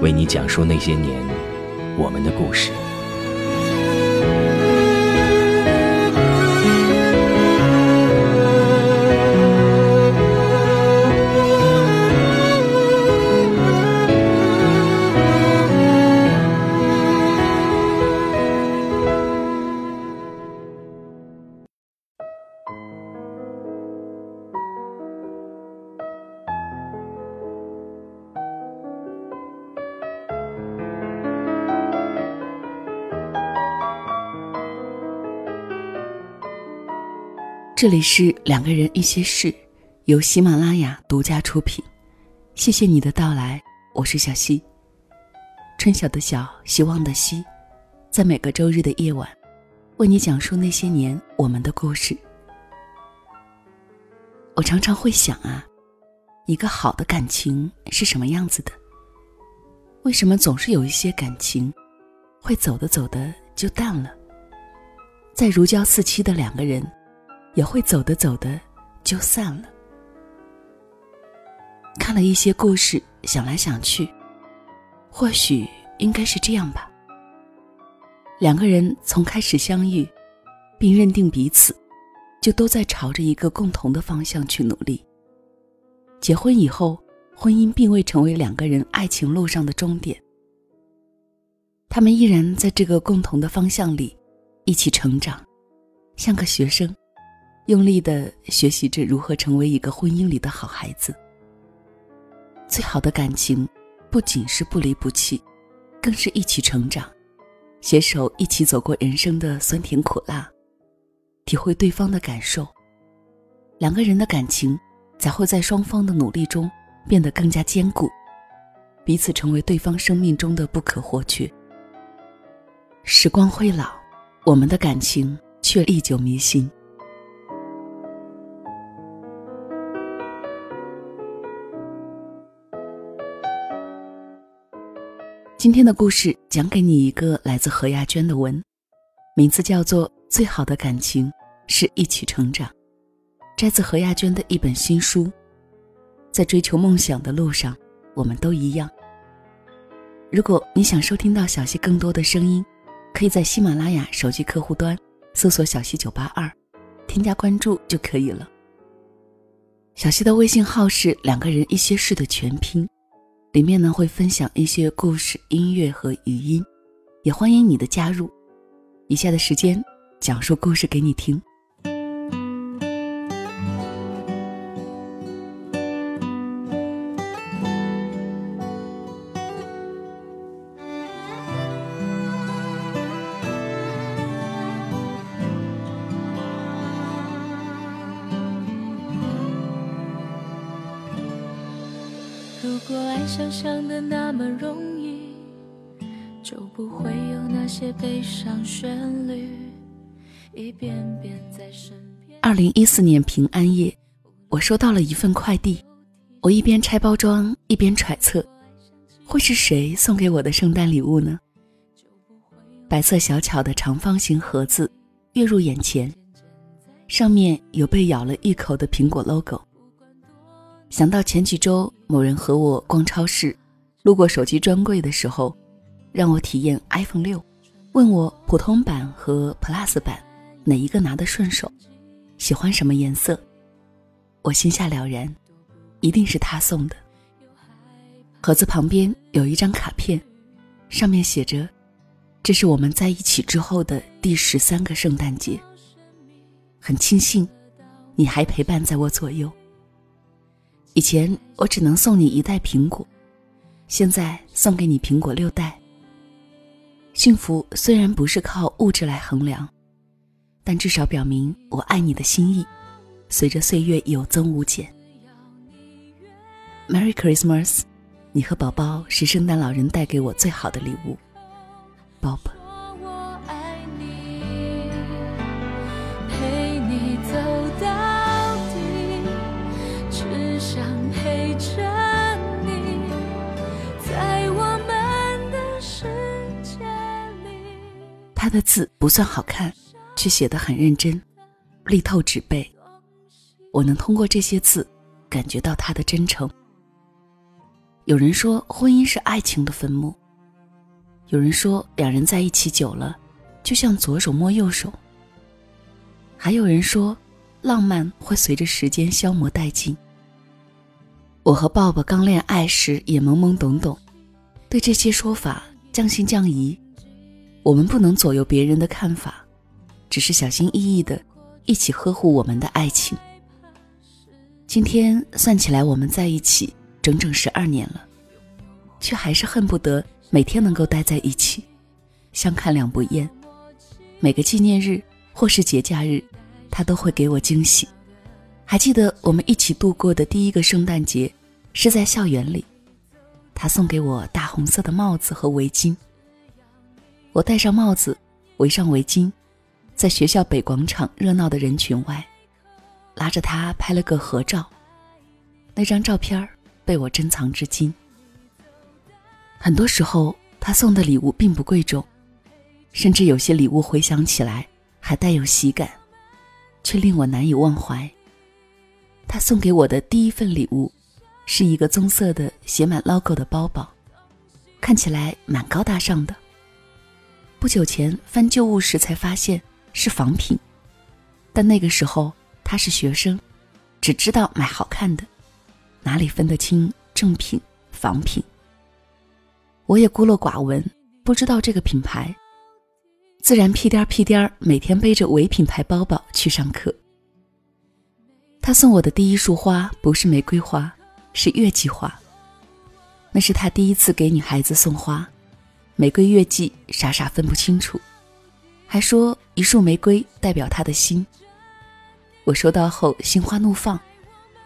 为你讲述那些年我们的故事。这里是两个人一些事，由喜马拉雅独家出品。谢谢你的到来，我是小溪。春晓的晓，希望的希，在每个周日的夜晚，为你讲述那些年我们的故事。我常常会想啊，一个好的感情是什么样子的？为什么总是有一些感情，会走的走的就淡了？在如胶似漆的两个人。也会走的走的就散了。看了一些故事，想来想去，或许应该是这样吧。两个人从开始相遇，并认定彼此，就都在朝着一个共同的方向去努力。结婚以后，婚姻并未成为两个人爱情路上的终点。他们依然在这个共同的方向里，一起成长，像个学生。用力的学习着如何成为一个婚姻里的好孩子。最好的感情，不仅是不离不弃，更是一起成长，携手一起走过人生的酸甜苦辣，体会对方的感受。两个人的感情，才会在双方的努力中变得更加坚固，彼此成为对方生命中的不可或缺。时光会老，我们的感情却历久弥新。今天的故事讲给你一个来自何亚娟的文，名字叫做《最好的感情是一起成长》，摘自何亚娟的一本新书。在追求梦想的路上，我们都一样。如果你想收听到小溪更多的声音，可以在喜马拉雅手机客户端搜索“小溪九八二”，添加关注就可以了。小溪的微信号是“两个人一些事”的全拼。里面呢会分享一些故事、音乐和语音，也欢迎你的加入。以下的时间，讲述故事给你听。果爱想象的那么容易，就不会有那些悲伤旋律一遍遍在身边。二零一四年平安夜，我收到了一份快递，我一边拆包装一边揣测，会是谁送给我的圣诞礼物呢？白色小巧的长方形盒子跃入眼前，上面有被咬了一口的苹果 logo。想到前几周某人和我逛超市，路过手机专柜的时候，让我体验 iPhone 六，问我普通版和 Plus 版哪一个拿得顺手，喜欢什么颜色，我心下了然，一定是他送的。盒子旁边有一张卡片，上面写着：“这是我们在一起之后的第十三个圣诞节。很庆幸，你还陪伴在我左右。以前我只能送你一袋苹果，现在送给你苹果六袋。幸福虽然不是靠物质来衡量，但至少表明我爱你的心意，随着岁月有增无减。Merry Christmas。”你和宝宝是圣诞老人带给我最好的礼物，Bob。他的字不算好看，却写得很认真，力透纸背。我能通过这些字，感觉到他的真诚。有人说婚姻是爱情的坟墓。有人说两人在一起久了，就像左手摸右手。还有人说，浪漫会随着时间消磨殆尽。我和鲍勃刚恋爱时也懵懵懂懂，对这些说法将信将疑。我们不能左右别人的看法，只是小心翼翼的，一起呵护我们的爱情。今天算起来，我们在一起。整整十二年了，却还是恨不得每天能够待在一起，相看两不厌。每个纪念日或是节假日，他都会给我惊喜。还记得我们一起度过的第一个圣诞节，是在校园里，他送给我大红色的帽子和围巾。我戴上帽子，围上围巾，在学校北广场热闹的人群外，拉着他拍了个合照。那张照片。被我珍藏至今。很多时候，他送的礼物并不贵重，甚至有些礼物回想起来还带有喜感，却令我难以忘怀。他送给我的第一份礼物，是一个棕色的写满 logo 的包包，看起来蛮高大上的。不久前翻旧物时才发现是仿品，但那个时候他是学生，只知道买好看的。哪里分得清正品、仿品？我也孤陋寡闻，不知道这个品牌，自然屁颠儿屁颠儿每天背着伪品牌包包去上课。他送我的第一束花不是玫瑰花，是月季花。那是他第一次给女孩子送花，玫瑰、月季，傻傻分不清楚，还说一束玫瑰代表他的心。我收到后心花怒放。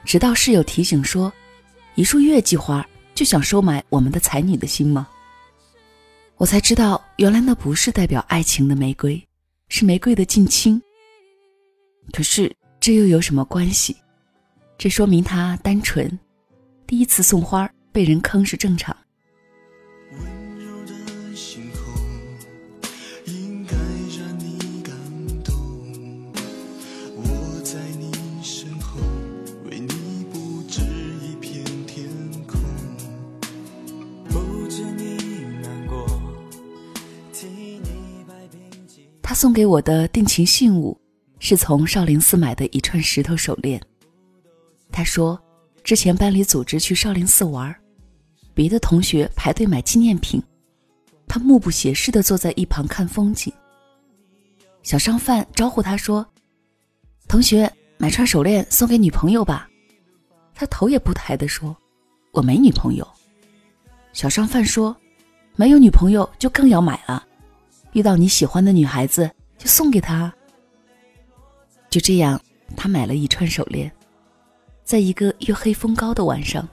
直到室友提醒说：“一束月季花就想收买我们的才女的心吗？”我才知道，原来那不是代表爱情的玫瑰，是玫瑰的近亲。可是这又有什么关系？这说明他单纯，第一次送花被人坑是正常。送给我的定情信物，是从少林寺买的一串石头手链。他说，之前班里组织去少林寺玩，别的同学排队买纪念品，他目不斜视地坐在一旁看风景。小商贩招呼他说：“同学，买串手链送给女朋友吧。”他头也不抬地说：“我没女朋友。”小商贩说：“没有女朋友就更要买了。”遇到你喜欢的女孩子，就送给她。就这样，他买了一串手链，在一个月黑风高的晚上，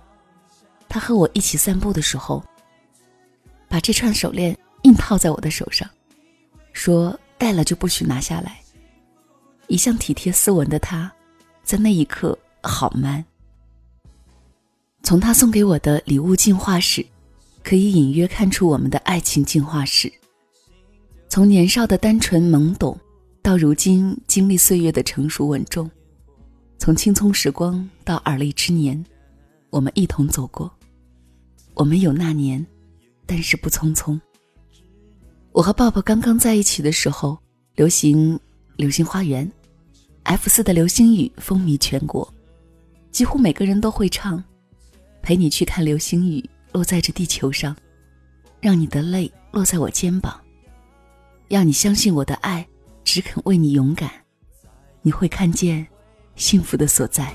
他和我一起散步的时候，把这串手链硬套在我的手上，说戴了就不许拿下来。一向体贴斯文的他，在那一刻好 man。从他送给我的礼物进化史，可以隐约看出我们的爱情进化史。从年少的单纯懵懂，到如今经历岁月的成熟稳重；从青葱时光到而立之年，我们一同走过。我们有那年，但是不匆匆。我和抱抱刚刚在一起的时候，流行《流星花园》，F 四的流星雨风靡全国，几乎每个人都会唱。陪你去看流星雨，落在这地球上，让你的泪落在我肩膀，要你相信我的爱，只肯为你勇敢，你会看见幸福的所在。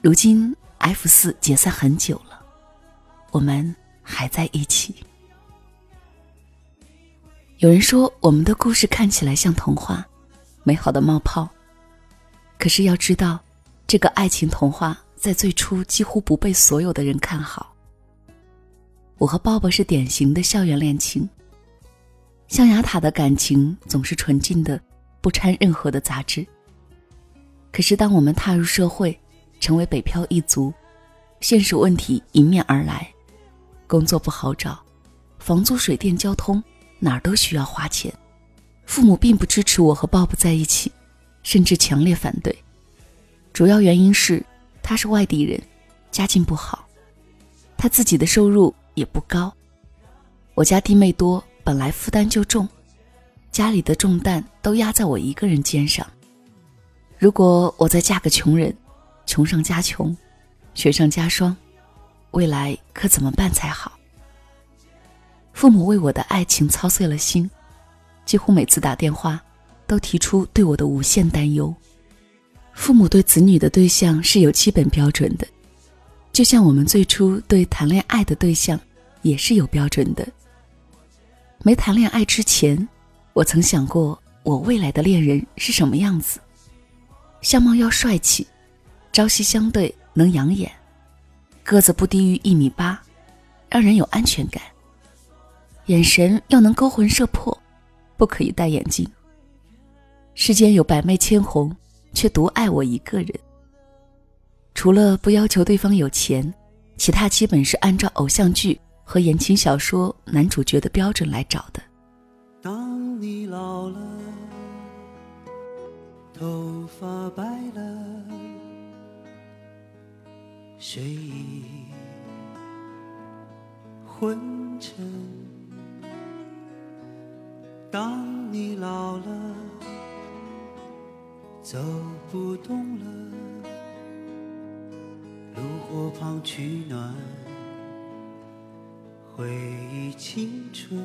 如今 F 四解散很久了，我们还在一起。有人说我们的故事看起来像童话，美好的冒泡。可是要知道，这个爱情童话在最初几乎不被所有的人看好。我和鲍勃是典型的校园恋情，象牙塔的感情总是纯净的，不掺任何的杂质。可是当我们踏入社会，成为北漂一族，现实问题迎面而来，工作不好找，房租、水电、交通哪儿都需要花钱。父母并不支持我和鲍勃在一起，甚至强烈反对。主要原因是他是外地人，家境不好，他自己的收入也不高。我家弟妹多，本来负担就重，家里的重担都压在我一个人肩上。如果我再嫁个穷人，穷上加穷，雪上加霜，未来可怎么办才好？父母为我的爱情操碎了心，几乎每次打电话都提出对我的无限担忧。父母对子女的对象是有基本标准的，就像我们最初对谈恋爱的对象也是有标准的。没谈恋爱之前，我曾想过我未来的恋人是什么样子，相貌要帅气。朝夕相对，能养眼，个子不低于一米八，让人有安全感。眼神要能勾魂摄魄，不可以戴眼镜。世间有百媚千红，却独爱我一个人。除了不要求对方有钱，其他基本是按照偶像剧和言情小说男主角的标准来找的。当你老了，头发白了。睡意昏沉。当你老了，走不动了，炉火旁取暖，回忆青春。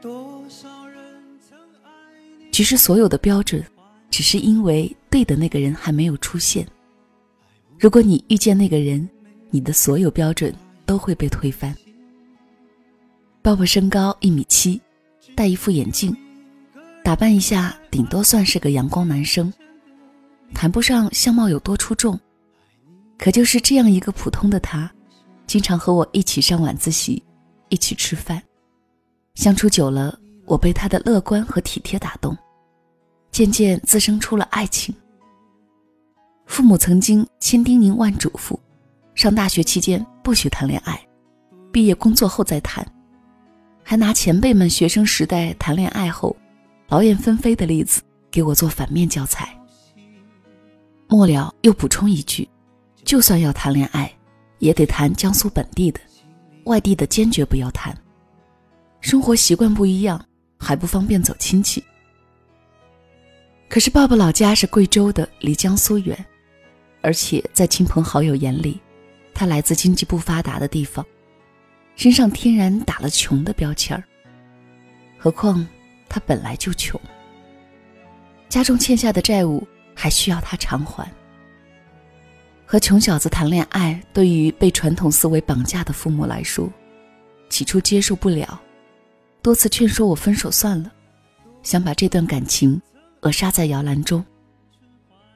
多少人曾爱你？其实所有的标准。只是因为对的那个人还没有出现。如果你遇见那个人，你的所有标准都会被推翻。鲍勃身高一米七，戴一副眼镜，打扮一下顶多算是个阳光男生，谈不上相貌有多出众。可就是这样一个普通的他，经常和我一起上晚自习，一起吃饭，相处久了，我被他的乐观和体贴打动。渐渐滋生出了爱情。父母曾经千叮咛万嘱咐，上大学期间不许谈恋爱，毕业工作后再谈，还拿前辈们学生时代谈恋爱后劳燕分飞的例子给我做反面教材。末了又补充一句：就算要谈恋爱，也得谈江苏本地的，外地的坚决不要谈。生活习惯不一样，还不方便走亲戚。可是，爸爸老家是贵州的，离江苏远，而且在亲朋好友眼里，他来自经济不发达的地方，身上天然打了穷的标签儿。何况他本来就穷，家中欠下的债务还需要他偿还。和穷小子谈恋爱，对于被传统思维绑架的父母来说，起初接受不了，多次劝说我分手算了，想把这段感情。扼杀在摇篮中。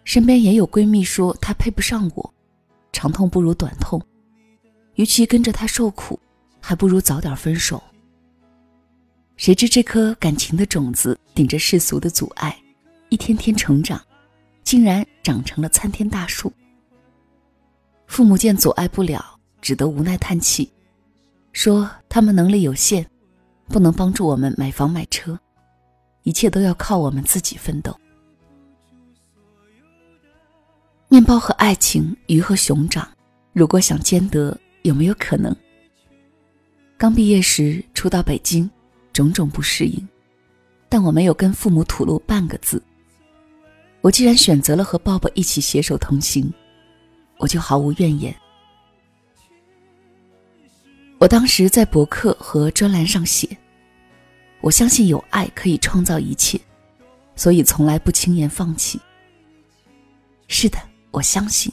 身边也有闺蜜说他配不上我，长痛不如短痛，与其跟着他受苦，还不如早点分手。谁知这颗感情的种子顶着世俗的阻碍，一天天成长，竟然长成了参天大树。父母见阻碍不了，只得无奈叹气，说他们能力有限，不能帮助我们买房买车。一切都要靠我们自己奋斗。面包和爱情，鱼和熊掌，如果想兼得，有没有可能？刚毕业时初到北京，种种不适应，但我没有跟父母吐露半个字。我既然选择了和鲍勃一起携手同行，我就毫无怨言。我当时在博客和专栏上写：“我相信有爱可以创造一切，所以从来不轻言放弃。”是的，我相信，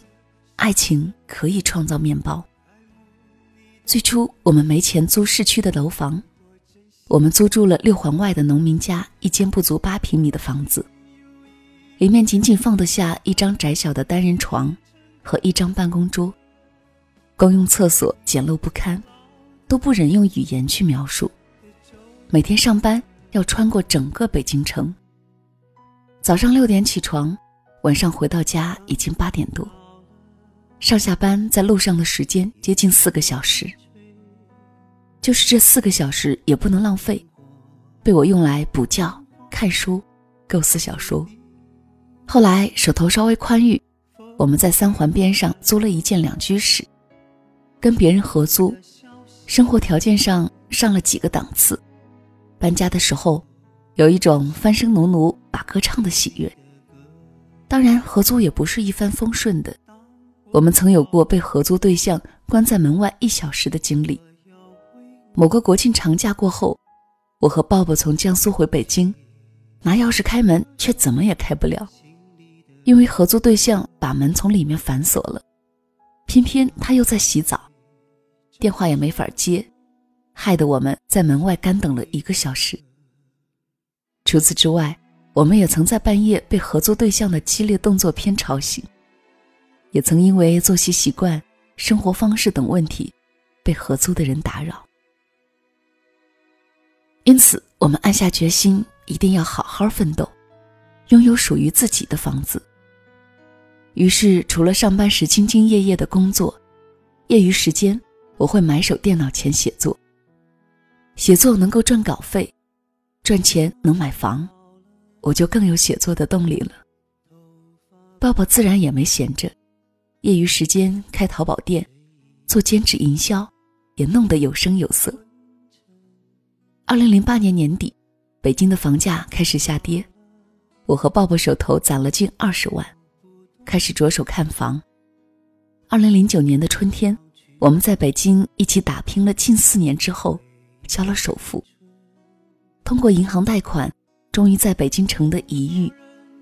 爱情可以创造面包。最初我们没钱租市区的楼房，我们租住了六环外的农民家一间不足八平米的房子，里面仅仅放得下一张窄小的单人床和一张办公桌，公用厕所简陋不堪。都不忍用语言去描述。每天上班要穿过整个北京城。早上六点起床，晚上回到家已经八点多。上下班在路上的时间接近四个小时。就是这四个小时也不能浪费，被我用来补觉、看书、构思小说。后来手头稍微宽裕，我们在三环边上租了一间两居室，跟别人合租。生活条件上上了几个档次，搬家的时候，有一种翻身农奴把歌唱的喜悦。当然，合租也不是一帆风顺的，我们曾有过被合租对象关在门外一小时的经历。某个国庆长假过后，我和鲍勃从江苏回北京，拿钥匙开门却怎么也开不了，因为合租对象把门从里面反锁了，偏偏他又在洗澡。电话也没法接，害得我们在门外干等了一个小时。除此之外，我们也曾在半夜被合作对象的激烈动作片吵醒，也曾因为作息习惯、生活方式等问题，被合租的人打扰。因此，我们暗下决心，一定要好好奋斗，拥有属于自己的房子。于是，除了上班时兢兢业业的工作，业余时间。我会埋首电脑前写作，写作能够赚稿费，赚钱能买房，我就更有写作的动力了。爸爸自然也没闲着，业余时间开淘宝店，做兼职营销，也弄得有声有色。二零零八年年底，北京的房价开始下跌，我和鲍勃手头攒了近二十万，开始着手看房。二零零九年的春天。我们在北京一起打拼了近四年之后，交了首付。通过银行贷款，终于在北京城的一隅，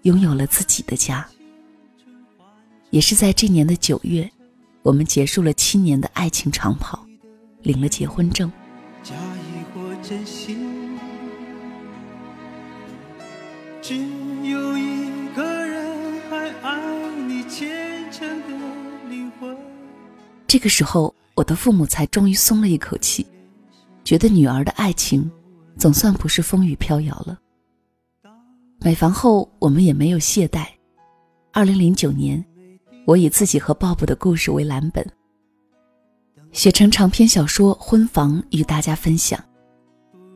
拥有了自己的家。也是在这年的九月，我们结束了七年的爱情长跑，领了结婚证。只有一个人还爱你虔诚的。这个时候，我的父母才终于松了一口气，觉得女儿的爱情总算不是风雨飘摇了。买房后，我们也没有懈怠。二零零九年，我以自己和鲍勃的故事为蓝本，写成长篇小说《婚房》与大家分享，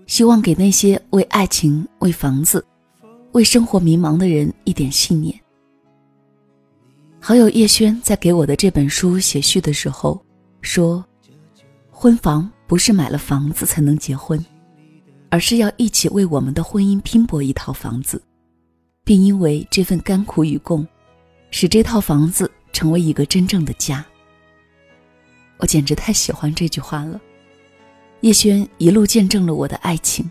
希望给那些为爱情、为房子、为生活迷茫的人一点信念。好友叶轩在给我的这本书写序的时候说：“婚房不是买了房子才能结婚，而是要一起为我们的婚姻拼搏一套房子，并因为这份甘苦与共，使这套房子成为一个真正的家。”我简直太喜欢这句话了。叶轩一路见证了我的爱情，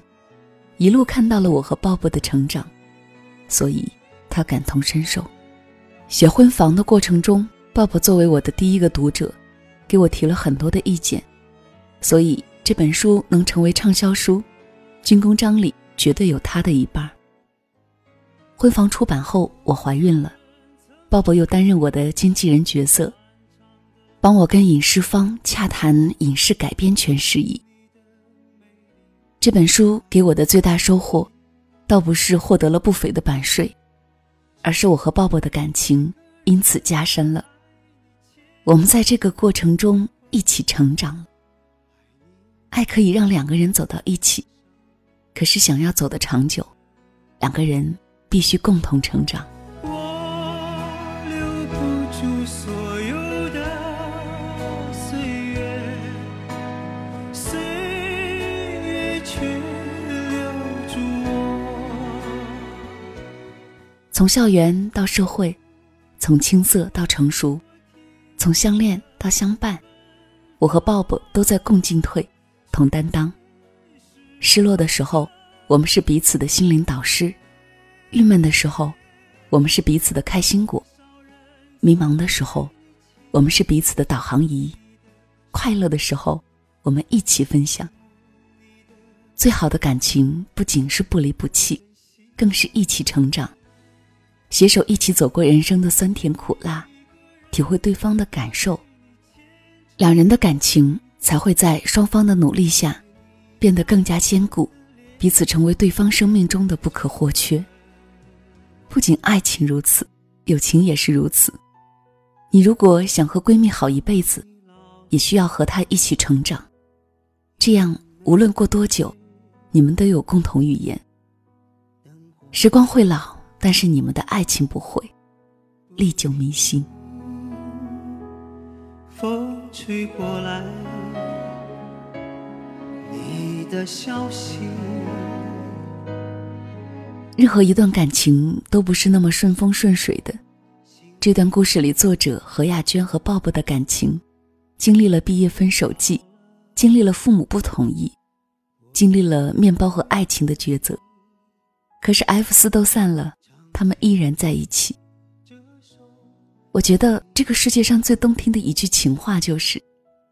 一路看到了我和鲍勃的成长，所以他感同身受。写婚房的过程中，鲍勃作为我的第一个读者，给我提了很多的意见，所以这本书能成为畅销书，军功章里绝对有他的一半。婚房出版后，我怀孕了，鲍勃又担任我的经纪人角色，帮我跟影视方洽谈影视改编权事宜。这本书给我的最大收获，倒不是获得了不菲的版税。而是我和鲍勃的感情因此加深了。我们在这个过程中一起成长。爱可以让两个人走到一起，可是想要走得长久，两个人必须共同成长。祝所有的岁月岁月却留住我从校园到社会从青涩到成熟从相恋到相伴我和鲍勃都在共进退同担当。失落的时候我们是彼此的心灵导师郁闷的时候我们是彼此的开心果。迷茫的时候，我们是彼此的导航仪；快乐的时候，我们一起分享。最好的感情不仅是不离不弃，更是一起成长。携手一起走过人生的酸甜苦辣，体会对方的感受，两人的感情才会在双方的努力下变得更加坚固，彼此成为对方生命中的不可或缺。不仅爱情如此，友情也是如此。你如果想和闺蜜好一辈子，也需要和她一起成长，这样无论过多久，你们都有共同语言。时光会老。但是你们的爱情不会历久弥新。风吹过来，你的消息。任何一段感情都不是那么顺风顺水的。这段故事里，作者何亚娟和鲍勃的感情，经历了毕业分手季，经历了父母不同意，经历了面包和爱情的抉择。可是 F 四都散了。他们依然在一起。我觉得这个世界上最动听的一句情话就是：“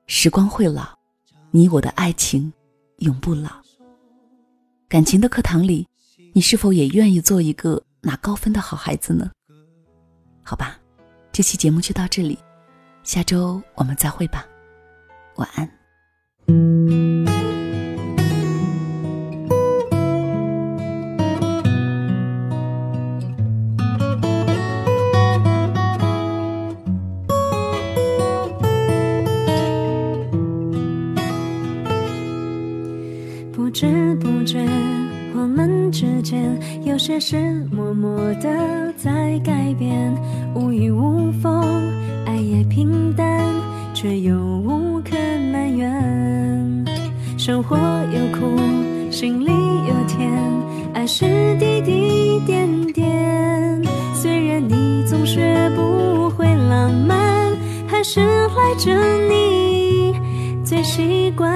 时光会老，你我的爱情永不老。”感情的课堂里，你是否也愿意做一个拿高分的好孩子呢？好吧，这期节目就到这里，下周我们再会吧，晚安。生活有苦，心里有甜，爱是滴滴点点。虽然你总学不会浪漫，还是赖着你最习惯，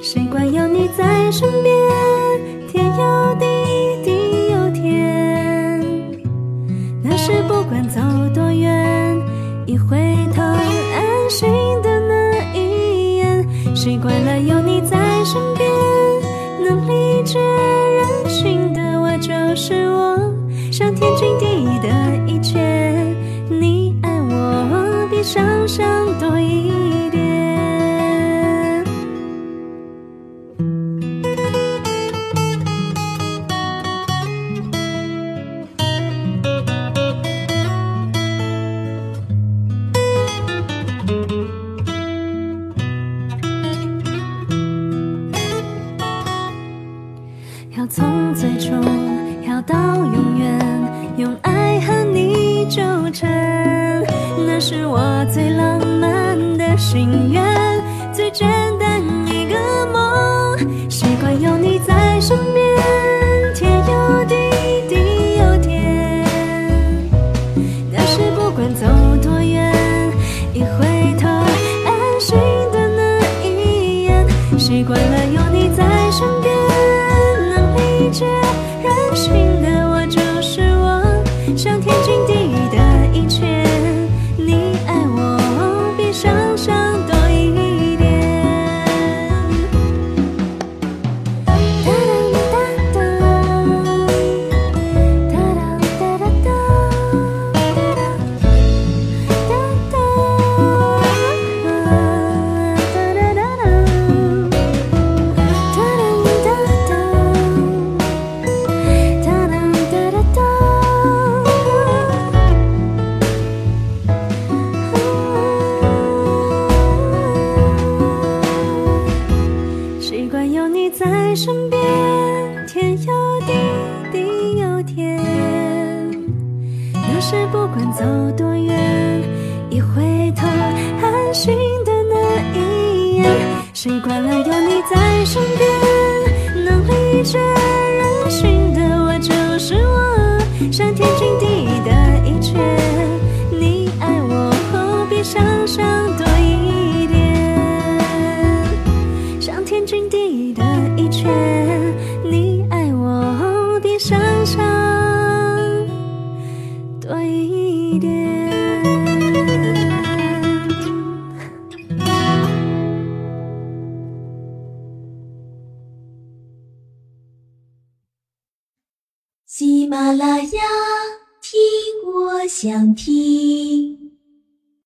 习惯有你在身边。天有地，地有天。那是不管走多远，可是不管走多远，一回头，安心的那一眼。习惯了有你在身边，能理解人心的我就是我，像天经地义的一切，你爱我比必想象多。听。